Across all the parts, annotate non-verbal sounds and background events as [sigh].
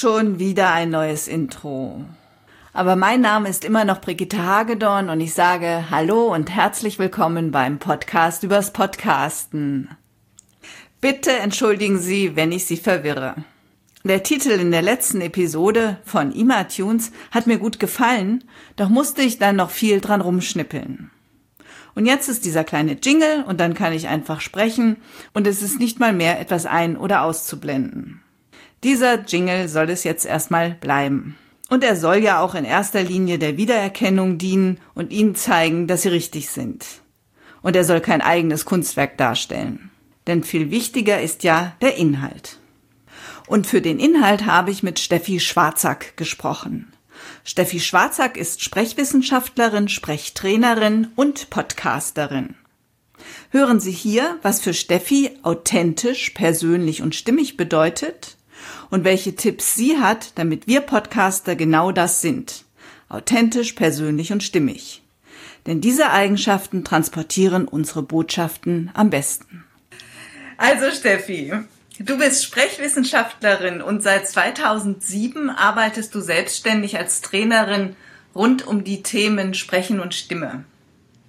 Schon wieder ein neues Intro. Aber mein Name ist immer noch Brigitte Hagedorn und ich sage Hallo und herzlich willkommen beim Podcast übers Podcasten. Bitte entschuldigen Sie, wenn ich Sie verwirre. Der Titel in der letzten Episode von iMatunes hat mir gut gefallen, doch musste ich dann noch viel dran rumschnippeln. Und jetzt ist dieser kleine Jingle und dann kann ich einfach sprechen und es ist nicht mal mehr etwas ein- oder auszublenden. Dieser Jingle soll es jetzt erstmal bleiben. Und er soll ja auch in erster Linie der Wiedererkennung dienen und Ihnen zeigen, dass Sie richtig sind. Und er soll kein eigenes Kunstwerk darstellen. Denn viel wichtiger ist ja der Inhalt. Und für den Inhalt habe ich mit Steffi Schwarzack gesprochen. Steffi Schwarzack ist Sprechwissenschaftlerin, Sprechtrainerin und Podcasterin. Hören Sie hier, was für Steffi authentisch, persönlich und stimmig bedeutet und welche Tipps sie hat, damit wir Podcaster genau das sind. Authentisch, persönlich und stimmig. Denn diese Eigenschaften transportieren unsere Botschaften am besten. Also Steffi, du bist Sprechwissenschaftlerin und seit 2007 arbeitest du selbstständig als Trainerin rund um die Themen Sprechen und Stimme.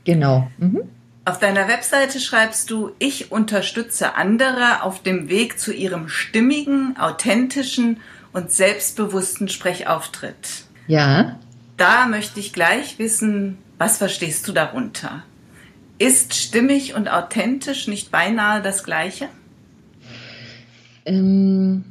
Genau. Mhm. Auf deiner Webseite schreibst du, ich unterstütze andere auf dem Weg zu ihrem stimmigen, authentischen und selbstbewussten Sprechauftritt. Ja. Da möchte ich gleich wissen, was verstehst du darunter? Ist stimmig und authentisch nicht beinahe das gleiche? Ähm,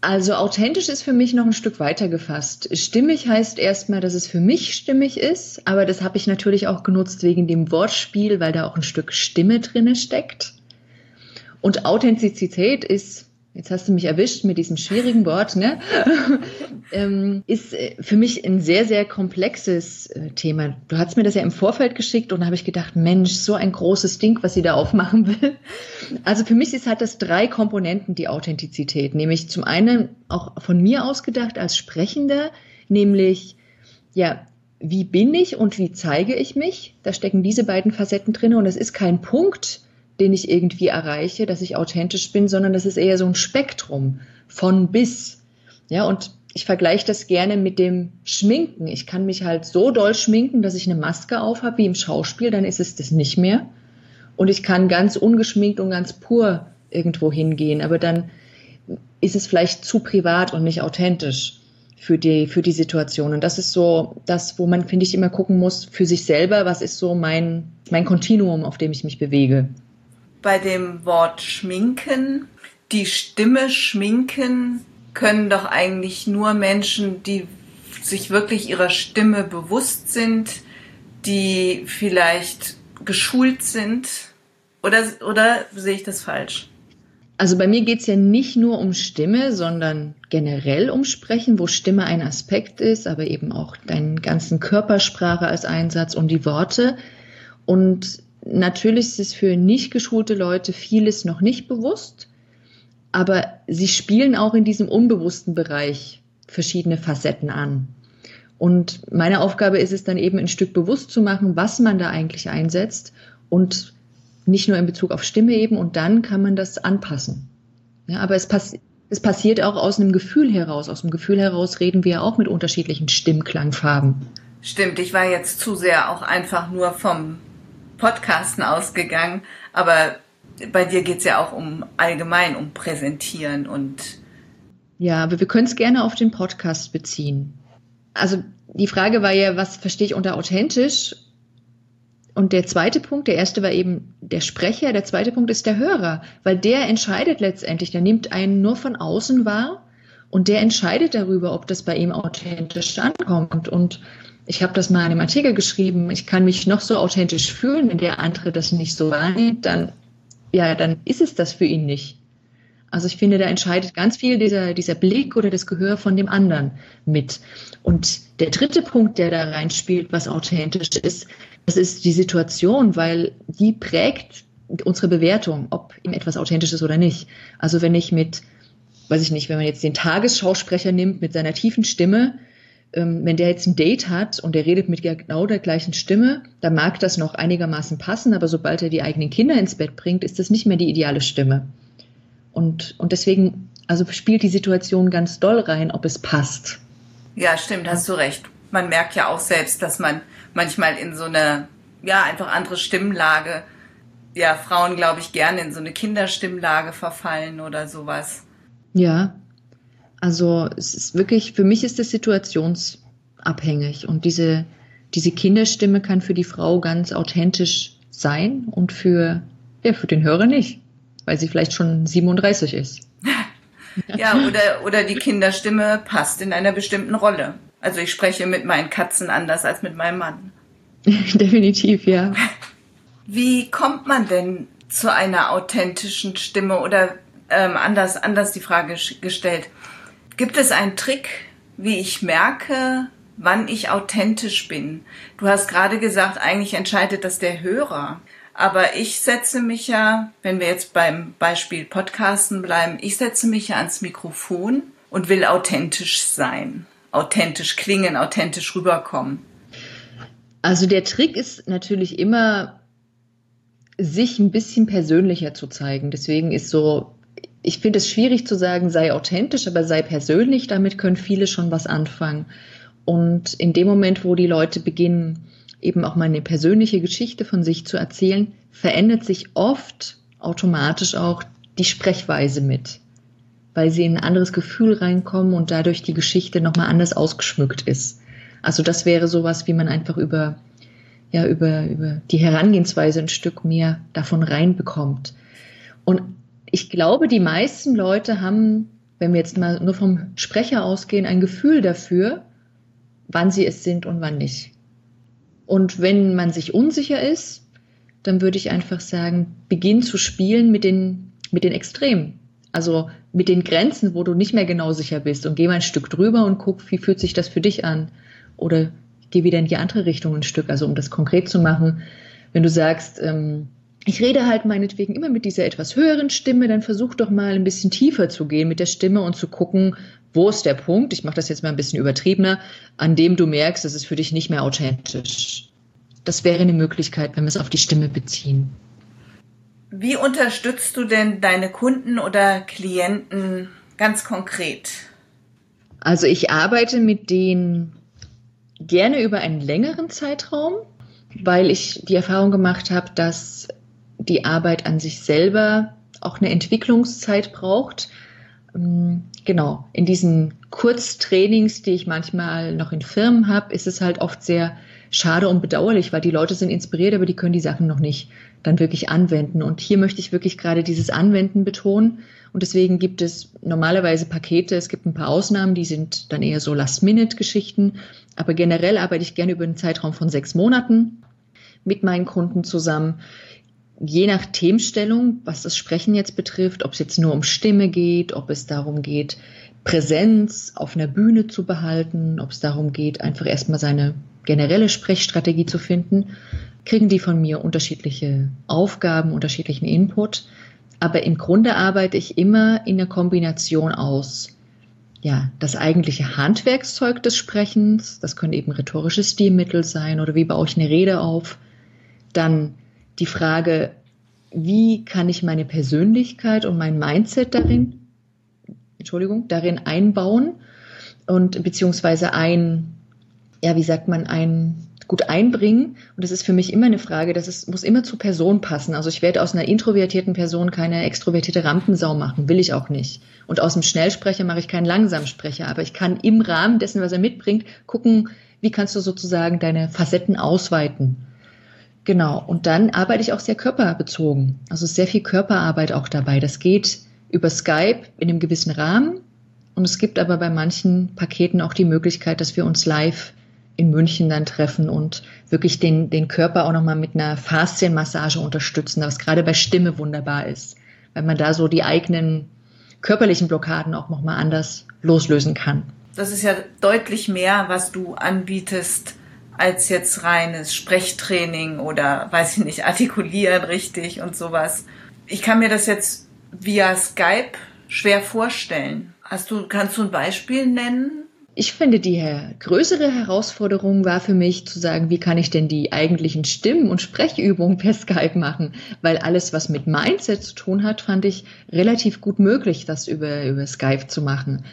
also authentisch ist für mich noch ein Stück weiter gefasst. Stimmig heißt erstmal, dass es für mich stimmig ist, aber das habe ich natürlich auch genutzt wegen dem Wortspiel, weil da auch ein Stück Stimme drinne steckt. Und Authentizität ist jetzt hast du mich erwischt mit diesem schwierigen Wort, ne? [laughs] ähm, ist äh, für mich ein sehr, sehr komplexes äh, Thema. Du hast mir das ja im Vorfeld geschickt und da habe ich gedacht, Mensch, so ein großes Ding, was sie da aufmachen will. Also für mich ist, hat das drei Komponenten, die Authentizität. Nämlich zum einen auch von mir ausgedacht als Sprechender, nämlich, ja, wie bin ich und wie zeige ich mich? Da stecken diese beiden Facetten drin und es ist kein Punkt, den ich irgendwie erreiche, dass ich authentisch bin, sondern das ist eher so ein Spektrum von bis. Ja, und ich vergleiche das gerne mit dem Schminken. Ich kann mich halt so doll schminken, dass ich eine Maske aufhabe wie im Schauspiel, dann ist es das nicht mehr. Und ich kann ganz ungeschminkt und ganz pur irgendwo hingehen, aber dann ist es vielleicht zu privat und nicht authentisch für die, für die Situation. Und das ist so das, wo man, finde ich, immer gucken muss für sich selber, was ist so mein, mein Kontinuum, auf dem ich mich bewege bei dem Wort schminken. Die Stimme schminken können doch eigentlich nur Menschen, die sich wirklich ihrer Stimme bewusst sind, die vielleicht geschult sind. Oder, oder sehe ich das falsch? Also bei mir geht es ja nicht nur um Stimme, sondern generell um Sprechen, wo Stimme ein Aspekt ist, aber eben auch deinen ganzen Körpersprache als Einsatz und die Worte. Und Natürlich ist es für nicht geschulte Leute vieles noch nicht bewusst, aber sie spielen auch in diesem unbewussten Bereich verschiedene Facetten an. Und meine Aufgabe ist es dann eben ein Stück bewusst zu machen, was man da eigentlich einsetzt und nicht nur in Bezug auf Stimme eben und dann kann man das anpassen. Ja, aber es, pass es passiert auch aus einem Gefühl heraus. Aus dem Gefühl heraus reden wir auch mit unterschiedlichen Stimmklangfarben. Stimmt, ich war jetzt zu sehr auch einfach nur vom Podcasten ausgegangen, aber bei dir geht es ja auch um allgemein, um Präsentieren und. Ja, aber wir können es gerne auf den Podcast beziehen. Also die Frage war ja, was verstehe ich unter authentisch? Und der zweite Punkt, der erste war eben der Sprecher, der zweite Punkt ist der Hörer, weil der entscheidet letztendlich, der nimmt einen nur von außen wahr und der entscheidet darüber, ob das bei ihm authentisch ankommt. Und ich habe das mal in einem Artikel geschrieben, ich kann mich noch so authentisch fühlen, wenn der andere das nicht so wahrnimmt, dann, ja, dann ist es das für ihn nicht. Also ich finde, da entscheidet ganz viel dieser, dieser Blick oder das Gehör von dem anderen mit. Und der dritte Punkt, der da reinspielt, was authentisch ist, das ist die Situation, weil die prägt unsere Bewertung, ob ihm etwas authentisch ist oder nicht. Also wenn ich mit, weiß ich nicht, wenn man jetzt den Tagesschausprecher nimmt mit seiner tiefen Stimme, wenn der jetzt ein Date hat und der redet mit genau der gleichen Stimme, dann mag das noch einigermaßen passen, aber sobald er die eigenen Kinder ins Bett bringt, ist das nicht mehr die ideale Stimme. Und, und deswegen Also spielt die Situation ganz doll rein, ob es passt. Ja, stimmt, hast du recht. Man merkt ja auch selbst, dass man manchmal in so eine, ja, einfach andere Stimmlage, ja, Frauen, glaube ich, gerne in so eine Kinderstimmlage verfallen oder sowas. Ja, also es ist wirklich, für mich ist es situationsabhängig und diese, diese Kinderstimme kann für die Frau ganz authentisch sein und für, ja, für den Hörer nicht, weil sie vielleicht schon 37 ist. [laughs] ja, oder, oder die Kinderstimme passt in einer bestimmten Rolle. Also ich spreche mit meinen Katzen anders als mit meinem Mann. [laughs] Definitiv, ja. [laughs] Wie kommt man denn zu einer authentischen Stimme oder ähm, anders, anders die Frage gestellt? Gibt es einen Trick, wie ich merke, wann ich authentisch bin? Du hast gerade gesagt, eigentlich entscheidet das der Hörer. Aber ich setze mich ja, wenn wir jetzt beim Beispiel Podcasten bleiben, ich setze mich ja ans Mikrofon und will authentisch sein, authentisch klingen, authentisch rüberkommen. Also der Trick ist natürlich immer, sich ein bisschen persönlicher zu zeigen. Deswegen ist so, ich finde es schwierig zu sagen, sei authentisch, aber sei persönlich. Damit können viele schon was anfangen. Und in dem Moment, wo die Leute beginnen, eben auch mal eine persönliche Geschichte von sich zu erzählen, verändert sich oft automatisch auch die Sprechweise mit, weil sie in ein anderes Gefühl reinkommen und dadurch die Geschichte nochmal anders ausgeschmückt ist. Also das wäre sowas, wie man einfach über, ja, über, über die Herangehensweise ein Stück mehr davon reinbekommt. Und ich glaube, die meisten Leute haben, wenn wir jetzt mal nur vom Sprecher ausgehen, ein Gefühl dafür, wann sie es sind und wann nicht. Und wenn man sich unsicher ist, dann würde ich einfach sagen, beginn zu spielen mit den, mit den Extremen. Also mit den Grenzen, wo du nicht mehr genau sicher bist und geh mal ein Stück drüber und guck, wie fühlt sich das für dich an. Oder geh wieder in die andere Richtung ein Stück. Also um das konkret zu machen, wenn du sagst, ähm, ich rede halt meinetwegen immer mit dieser etwas höheren Stimme, dann versuch doch mal ein bisschen tiefer zu gehen mit der Stimme und zu gucken, wo ist der Punkt, ich mache das jetzt mal ein bisschen übertriebener, an dem du merkst, das ist für dich nicht mehr authentisch. Das wäre eine Möglichkeit, wenn wir es auf die Stimme beziehen. Wie unterstützt du denn deine Kunden oder Klienten ganz konkret? Also ich arbeite mit denen gerne über einen längeren Zeitraum, weil ich die Erfahrung gemacht habe, dass die Arbeit an sich selber auch eine Entwicklungszeit braucht. Ähm, genau, in diesen Kurztrainings, die ich manchmal noch in Firmen habe, ist es halt oft sehr schade und bedauerlich, weil die Leute sind inspiriert, aber die können die Sachen noch nicht dann wirklich anwenden. Und hier möchte ich wirklich gerade dieses Anwenden betonen. Und deswegen gibt es normalerweise Pakete. Es gibt ein paar Ausnahmen, die sind dann eher so Last-Minute-Geschichten. Aber generell arbeite ich gerne über einen Zeitraum von sechs Monaten mit meinen Kunden zusammen je nach Themenstellung, was das Sprechen jetzt betrifft, ob es jetzt nur um Stimme geht, ob es darum geht, Präsenz auf einer Bühne zu behalten, ob es darum geht, einfach erstmal seine generelle Sprechstrategie zu finden, kriegen die von mir unterschiedliche Aufgaben, unterschiedlichen Input. Aber im Grunde arbeite ich immer in der Kombination aus ja, das eigentliche Handwerkszeug des Sprechens, das können eben rhetorische Stilmittel sein oder wie baue ich eine Rede auf, dann die Frage, wie kann ich meine Persönlichkeit und mein Mindset darin, Entschuldigung, darin einbauen und beziehungsweise ein, ja, wie sagt man, ein gut einbringen. Und das ist für mich immer eine Frage, das ist, muss immer zur Person passen. Also ich werde aus einer introvertierten Person keine extrovertierte Rampensau machen, will ich auch nicht. Und aus dem Schnellsprecher mache ich keinen Langsamsprecher. Aber ich kann im Rahmen dessen, was er mitbringt, gucken, wie kannst du sozusagen deine Facetten ausweiten. Genau. Und dann arbeite ich auch sehr körperbezogen. Also sehr viel Körperarbeit auch dabei. Das geht über Skype in einem gewissen Rahmen. Und es gibt aber bei manchen Paketen auch die Möglichkeit, dass wir uns live in München dann treffen und wirklich den, den Körper auch nochmal mit einer Faszienmassage unterstützen, was gerade bei Stimme wunderbar ist, weil man da so die eigenen körperlichen Blockaden auch nochmal anders loslösen kann. Das ist ja deutlich mehr, was du anbietest als jetzt reines Sprechtraining oder weiß ich nicht, artikulieren richtig und sowas. Ich kann mir das jetzt via Skype schwer vorstellen. Hast du, kannst du ein Beispiel nennen? ich finde, die größere Herausforderung war für mich zu sagen, wie kann ich denn die eigentlichen Stimmen- und Sprechübungen per Skype machen? Weil alles, was mit Mindset zu tun hat, fand ich relativ gut möglich, das über, über Skype zu machen.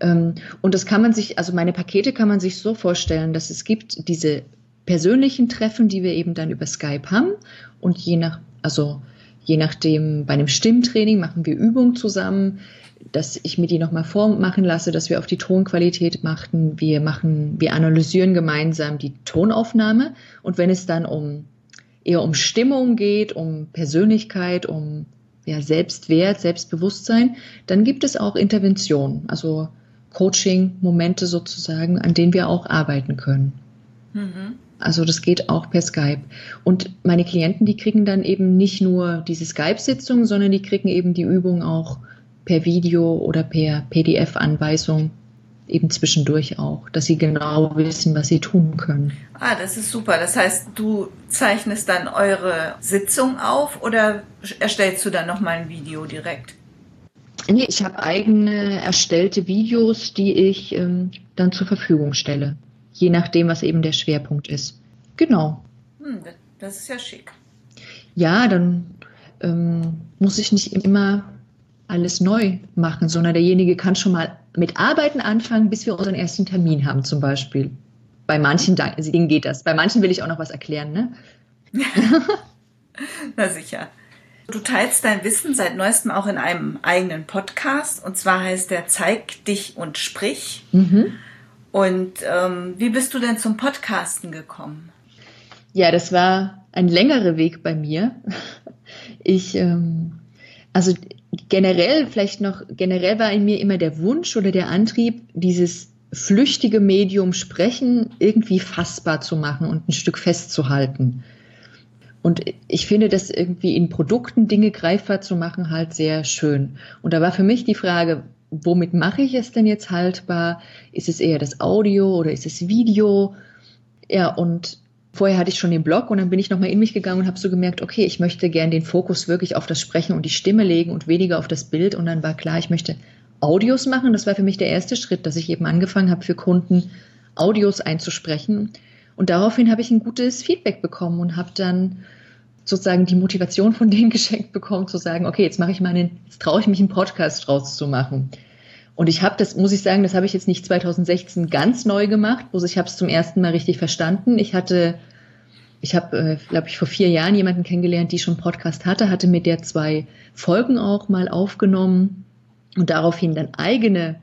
Ähm, und das kann man sich, also meine Pakete kann man sich so vorstellen, dass es gibt diese persönlichen Treffen, die wir eben dann über Skype haben. Und je nach, also je nachdem, bei einem Stimmtraining machen wir Übungen zusammen dass ich mir die nochmal vormachen lasse, dass wir auf die Tonqualität machten. Wir machen, wir analysieren gemeinsam die Tonaufnahme. Und wenn es dann um eher um Stimmung geht, um Persönlichkeit, um ja, Selbstwert, Selbstbewusstsein, dann gibt es auch Intervention, also Coaching-Momente sozusagen, an denen wir auch arbeiten können. Mhm. Also das geht auch per Skype. Und meine Klienten, die kriegen dann eben nicht nur diese Skype-Sitzung, sondern die kriegen eben die Übung auch per Video oder per PDF-Anweisung eben zwischendurch auch, dass sie genau wissen, was sie tun können. Ah, das ist super. Das heißt, du zeichnest dann eure Sitzung auf oder erstellst du dann nochmal ein Video direkt? Nee, ich habe eigene erstellte Videos, die ich ähm, dann zur Verfügung stelle. Je nachdem, was eben der Schwerpunkt ist. Genau. Hm, das ist ja schick. Ja, dann ähm, muss ich nicht immer alles neu machen, sondern derjenige kann schon mal mit Arbeiten anfangen, bis wir unseren ersten Termin haben zum Beispiel. Bei manchen Dingen geht das. Bei manchen will ich auch noch was erklären, ne? [laughs] Na sicher. Du teilst dein Wissen seit neuestem auch in einem eigenen Podcast und zwar heißt der Zeig dich und sprich. Mhm. Und ähm, wie bist du denn zum Podcasten gekommen? Ja, das war ein längerer Weg bei mir. Ich, ähm, also generell vielleicht noch, generell war in mir immer der Wunsch oder der Antrieb, dieses flüchtige Medium Sprechen irgendwie fassbar zu machen und ein Stück festzuhalten. Und ich finde das irgendwie in Produkten Dinge greifbar zu machen halt sehr schön. Und da war für mich die Frage, womit mache ich es denn jetzt haltbar? Ist es eher das Audio oder ist es Video? Ja, und Vorher hatte ich schon den Blog und dann bin ich nochmal in mich gegangen und habe so gemerkt, okay, ich möchte gern den Fokus wirklich auf das Sprechen und die Stimme legen und weniger auf das Bild. Und dann war klar, ich möchte Audios machen. Das war für mich der erste Schritt, dass ich eben angefangen habe, für Kunden Audios einzusprechen. Und daraufhin habe ich ein gutes Feedback bekommen und habe dann sozusagen die Motivation von denen [laughs] geschenkt bekommen, zu sagen, okay, jetzt mache ich meinen, jetzt traue ich mich einen Podcast draus zu machen. Und ich habe das, muss ich sagen, das habe ich jetzt nicht 2016 ganz neu gemacht, bloß ich habe es zum ersten Mal richtig verstanden. Ich hatte, ich habe, äh, glaube ich, vor vier Jahren jemanden kennengelernt, die schon Podcast hatte, hatte mit der zwei Folgen auch mal aufgenommen und daraufhin dann eigene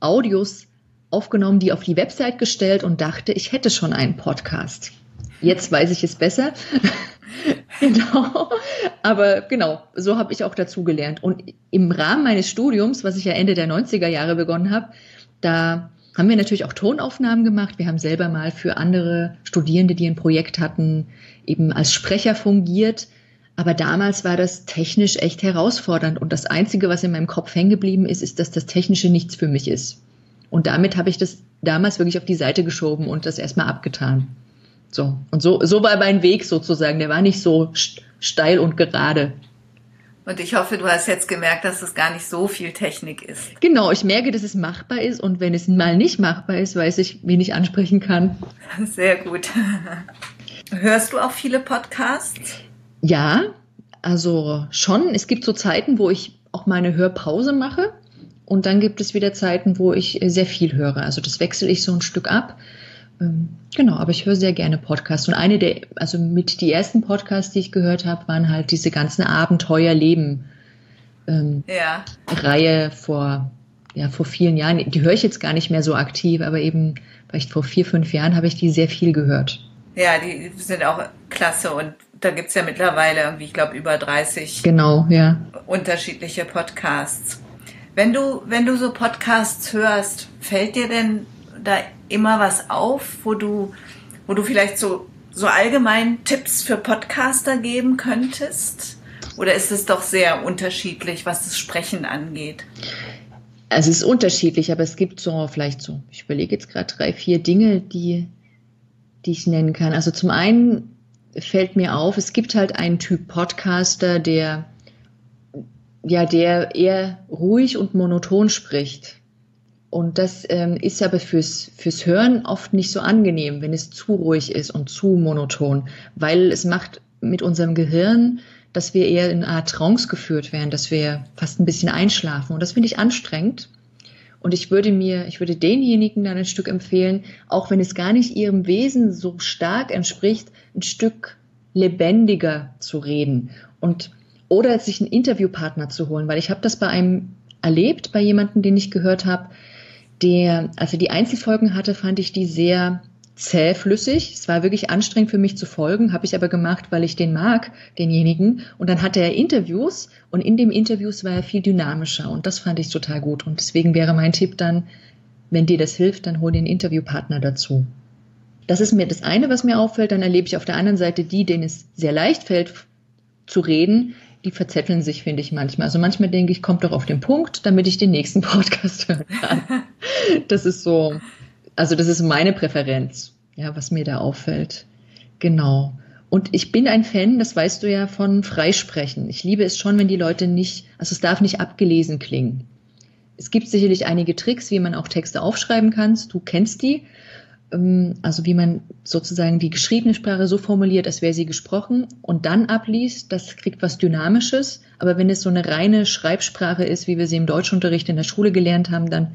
Audios aufgenommen, die auf die Website gestellt und dachte, ich hätte schon einen Podcast. Jetzt weiß ich es besser. [laughs] genau. Aber genau, so habe ich auch dazu gelernt. Und im Rahmen meines Studiums, was ich ja Ende der 90er Jahre begonnen habe, da haben wir natürlich auch Tonaufnahmen gemacht. Wir haben selber mal für andere Studierende, die ein Projekt hatten, eben als Sprecher fungiert. Aber damals war das technisch echt herausfordernd. Und das Einzige, was in meinem Kopf hängen geblieben ist, ist, dass das Technische nichts für mich ist. Und damit habe ich das damals wirklich auf die Seite geschoben und das erstmal abgetan. So. Und so, so war mein Weg sozusagen. Der war nicht so steil und gerade. Und ich hoffe, du hast jetzt gemerkt, dass es gar nicht so viel Technik ist. Genau, ich merke, dass es machbar ist und wenn es mal nicht machbar ist, weiß ich, wen ich ansprechen kann. [laughs] Sehr gut. Hörst du auch viele Podcasts? Ja, also schon. Es gibt so Zeiten, wo ich auch meine Hörpause mache und dann gibt es wieder Zeiten, wo ich sehr viel höre. Also das wechsle ich so ein Stück ab. Ähm, genau, aber ich höre sehr gerne Podcasts. Und eine der, also mit die ersten Podcasts, die ich gehört habe, waren halt diese ganzen Abenteuerleben ähm, ja. Reihe vor, ja, vor vielen Jahren. Die höre ich jetzt gar nicht mehr so aktiv, aber eben vielleicht vor vier, fünf Jahren habe ich die sehr viel gehört. Ja, die sind auch klasse und da gibt es ja mittlerweile irgendwie, ich glaube, über 30 genau, ja. unterschiedliche Podcasts. Wenn du, wenn du so Podcasts hörst, fällt dir denn da immer was auf, wo du, wo du vielleicht so, so allgemein Tipps für Podcaster geben könntest? Oder ist es doch sehr unterschiedlich, was das Sprechen angeht? Also es ist unterschiedlich, aber es gibt so vielleicht so, ich überlege jetzt gerade drei, vier Dinge, die, die ich nennen kann. Also zum einen fällt mir auf, es gibt halt einen Typ Podcaster, der ja, der eher ruhig und monoton spricht. Und das ähm, ist aber fürs, fürs Hören oft nicht so angenehm, wenn es zu ruhig ist und zu monoton, weil es macht mit unserem Gehirn, dass wir eher in eine Art Trance geführt werden, dass wir fast ein bisschen einschlafen. Und das finde ich anstrengend. Und ich würde mir, ich würde denjenigen dann ein Stück empfehlen, auch wenn es gar nicht ihrem Wesen so stark entspricht, ein Stück lebendiger zu reden und oder sich einen Interviewpartner zu holen, weil ich habe das bei einem erlebt, bei jemandem, den ich gehört habe, der, als er die Einzelfolgen hatte, fand ich die sehr zähflüssig. Es war wirklich anstrengend für mich zu folgen, habe ich aber gemacht, weil ich den mag, denjenigen. Und dann hatte er Interviews und in dem Interviews war er viel dynamischer und das fand ich total gut. Und deswegen wäre mein Tipp dann, wenn dir das hilft, dann hol den Interviewpartner dazu. Das ist mir das eine, was mir auffällt. Dann erlebe ich auf der anderen Seite die, denen es sehr leicht fällt zu reden, die verzetteln sich, finde ich manchmal. Also manchmal denke ich, kommt doch auf den Punkt, damit ich den nächsten [laughs] Podcast hören kann. Das ist so, also das ist meine Präferenz, ja, was mir da auffällt. Genau. Und ich bin ein Fan, das weißt du ja, von Freisprechen. Ich liebe es schon, wenn die Leute nicht, also es darf nicht abgelesen klingen. Es gibt sicherlich einige Tricks, wie man auch Texte aufschreiben kann. Du kennst die. Ähm, also wie man sozusagen die geschriebene Sprache so formuliert, als wäre sie gesprochen und dann abliest, das kriegt was Dynamisches. Aber wenn es so eine reine Schreibsprache ist, wie wir sie im Deutschunterricht in der Schule gelernt haben, dann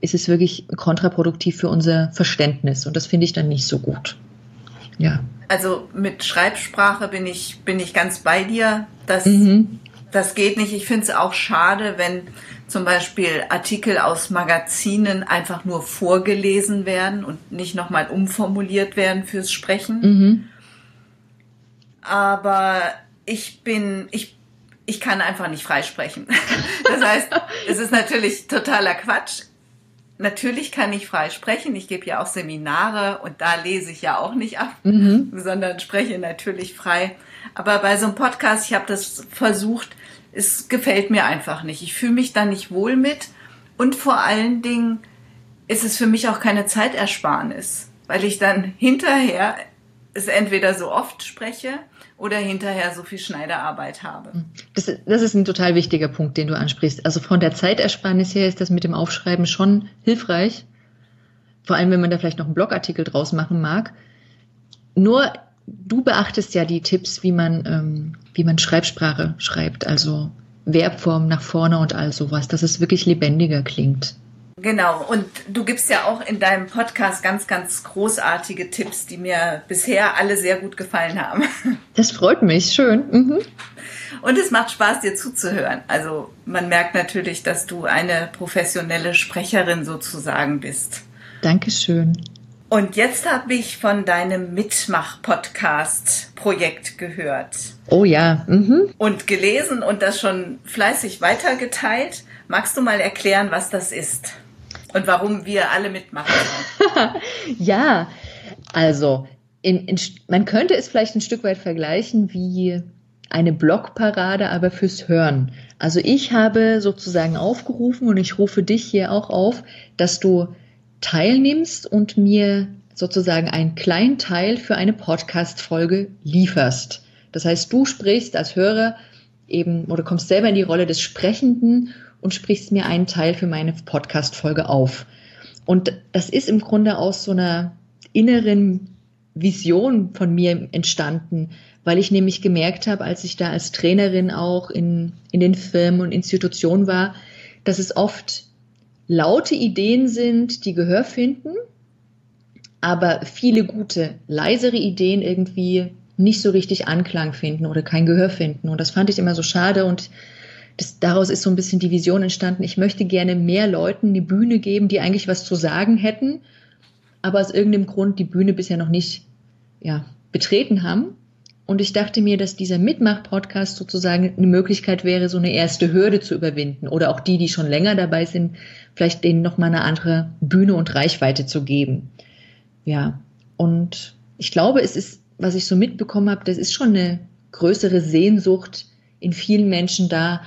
ist es wirklich kontraproduktiv für unser Verständnis und das finde ich dann nicht so gut. Ja. Also mit Schreibsprache bin ich, bin ich ganz bei dir. Das, mhm. das geht nicht. Ich finde es auch schade, wenn zum Beispiel Artikel aus Magazinen einfach nur vorgelesen werden und nicht nochmal umformuliert werden fürs Sprechen. Mhm. Aber ich bin, ich, ich kann einfach nicht freisprechen. [laughs] Das heißt, es ist natürlich totaler Quatsch. Natürlich kann ich frei sprechen. Ich gebe ja auch Seminare und da lese ich ja auch nicht ab, mhm. sondern spreche natürlich frei. Aber bei so einem Podcast, ich habe das versucht, es gefällt mir einfach nicht. Ich fühle mich da nicht wohl mit und vor allen Dingen ist es für mich auch keine Zeitersparnis, weil ich dann hinterher es entweder so oft spreche oder hinterher so viel Schneiderarbeit habe. Das, das ist ein total wichtiger Punkt, den du ansprichst. Also von der Zeitersparnis her ist das mit dem Aufschreiben schon hilfreich. Vor allem, wenn man da vielleicht noch einen Blogartikel draus machen mag. Nur du beachtest ja die Tipps, wie man, ähm, wie man Schreibsprache schreibt, also Verbform nach vorne und all sowas, dass es wirklich lebendiger klingt. Genau, und du gibst ja auch in deinem Podcast ganz, ganz großartige Tipps, die mir bisher alle sehr gut gefallen haben. [laughs] Das freut mich, schön. Mhm. Und es macht Spaß, dir zuzuhören. Also man merkt natürlich, dass du eine professionelle Sprecherin sozusagen bist. Dankeschön. Und jetzt habe ich von deinem Mitmach-Podcast-Projekt gehört. Oh ja. Mhm. Und gelesen und das schon fleißig weitergeteilt. Magst du mal erklären, was das ist und warum wir alle mitmachen [laughs] ja, also in, in, man könnte es vielleicht ein Stück weit vergleichen wie eine Blogparade, aber fürs Hören. Also ich habe sozusagen aufgerufen und ich rufe dich hier auch auf, dass du teilnimmst und mir sozusagen einen kleinen Teil für eine Podcast-Folge lieferst. Das heißt, du sprichst als Hörer eben oder kommst selber in die Rolle des Sprechenden und sprichst mir einen Teil für meine Podcast-Folge auf. Und das ist im Grunde aus so einer inneren Vision von mir entstanden, weil ich nämlich gemerkt habe, als ich da als Trainerin auch in, in den Firmen und Institutionen war, dass es oft laute Ideen sind, die Gehör finden, aber viele gute, leisere Ideen irgendwie nicht so richtig Anklang finden oder kein Gehör finden. Und das fand ich immer so schade und das, daraus ist so ein bisschen die Vision entstanden. Ich möchte gerne mehr Leuten eine Bühne geben, die eigentlich was zu sagen hätten, aber aus irgendeinem Grund die Bühne bisher noch nicht ja, betreten haben. Und ich dachte mir, dass dieser Mitmach-Podcast sozusagen eine Möglichkeit wäre, so eine erste Hürde zu überwinden oder auch die, die schon länger dabei sind, vielleicht denen nochmal eine andere Bühne und Reichweite zu geben. Ja, und ich glaube, es ist, was ich so mitbekommen habe, das ist schon eine größere Sehnsucht in vielen Menschen da,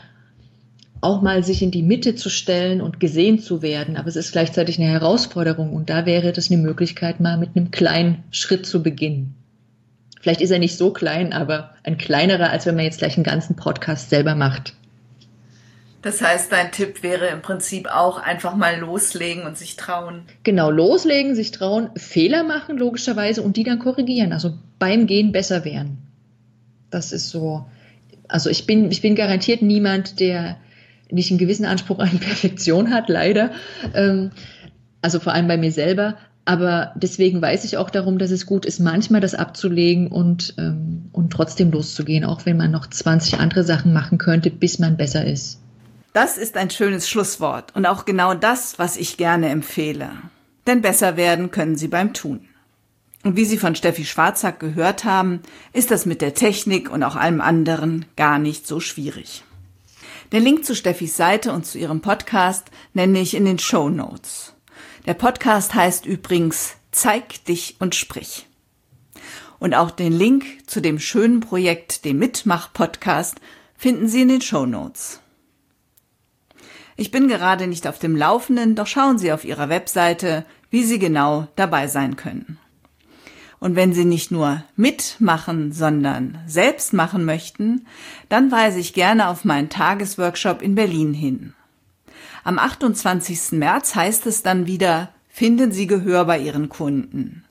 auch mal sich in die Mitte zu stellen und gesehen zu werden. Aber es ist gleichzeitig eine Herausforderung und da wäre das eine Möglichkeit, mal mit einem kleinen Schritt zu beginnen. Vielleicht ist er nicht so klein, aber ein kleinerer, als wenn man jetzt gleich einen ganzen Podcast selber macht. Das heißt, dein Tipp wäre im Prinzip auch einfach mal loslegen und sich trauen. Genau, loslegen, sich trauen, Fehler machen logischerweise und die dann korrigieren. Also beim Gehen besser werden. Das ist so. Also ich bin, ich bin garantiert niemand, der nicht einen gewissen Anspruch an Perfektion hat, leider. Ähm, also vor allem bei mir selber. Aber deswegen weiß ich auch darum, dass es gut ist, manchmal das abzulegen und, ähm, und trotzdem loszugehen, auch wenn man noch 20 andere Sachen machen könnte, bis man besser ist. Das ist ein schönes Schlusswort und auch genau das, was ich gerne empfehle. Denn besser werden können Sie beim Tun. Und wie Sie von Steffi Schwarzack gehört haben, ist das mit der Technik und auch allem anderen gar nicht so schwierig. Den Link zu Steffis Seite und zu ihrem Podcast nenne ich in den Show Notes. Der Podcast heißt übrigens Zeig dich und sprich. Und auch den Link zu dem schönen Projekt, dem Mitmach-Podcast, finden Sie in den Show Notes. Ich bin gerade nicht auf dem Laufenden, doch schauen Sie auf Ihrer Webseite, wie Sie genau dabei sein können. Und wenn Sie nicht nur mitmachen, sondern selbst machen möchten, dann weise ich gerne auf meinen Tagesworkshop in Berlin hin. Am 28. März heißt es dann wieder, finden Sie Gehör bei Ihren Kunden.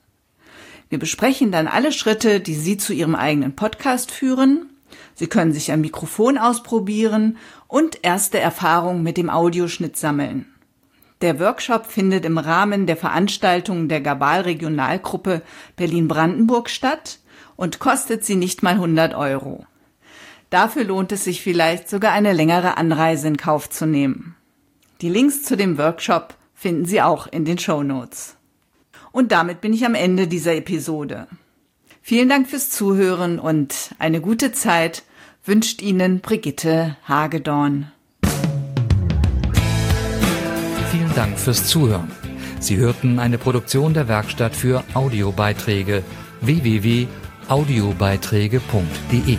Wir besprechen dann alle Schritte, die Sie zu Ihrem eigenen Podcast führen. Sie können sich ein Mikrofon ausprobieren und erste Erfahrungen mit dem Audioschnitt sammeln. Der Workshop findet im Rahmen der Veranstaltung der Gabal Regionalgruppe Berlin-Brandenburg statt und kostet sie nicht mal 100 Euro. Dafür lohnt es sich vielleicht sogar eine längere Anreise in Kauf zu nehmen. Die Links zu dem Workshop finden Sie auch in den Show Notes. Und damit bin ich am Ende dieser Episode. Vielen Dank fürs Zuhören und eine gute Zeit wünscht Ihnen Brigitte Hagedorn. Vielen Dank fürs Zuhören. Sie hörten eine Produktion der Werkstatt für Audiobeiträge www.audiobeiträge.de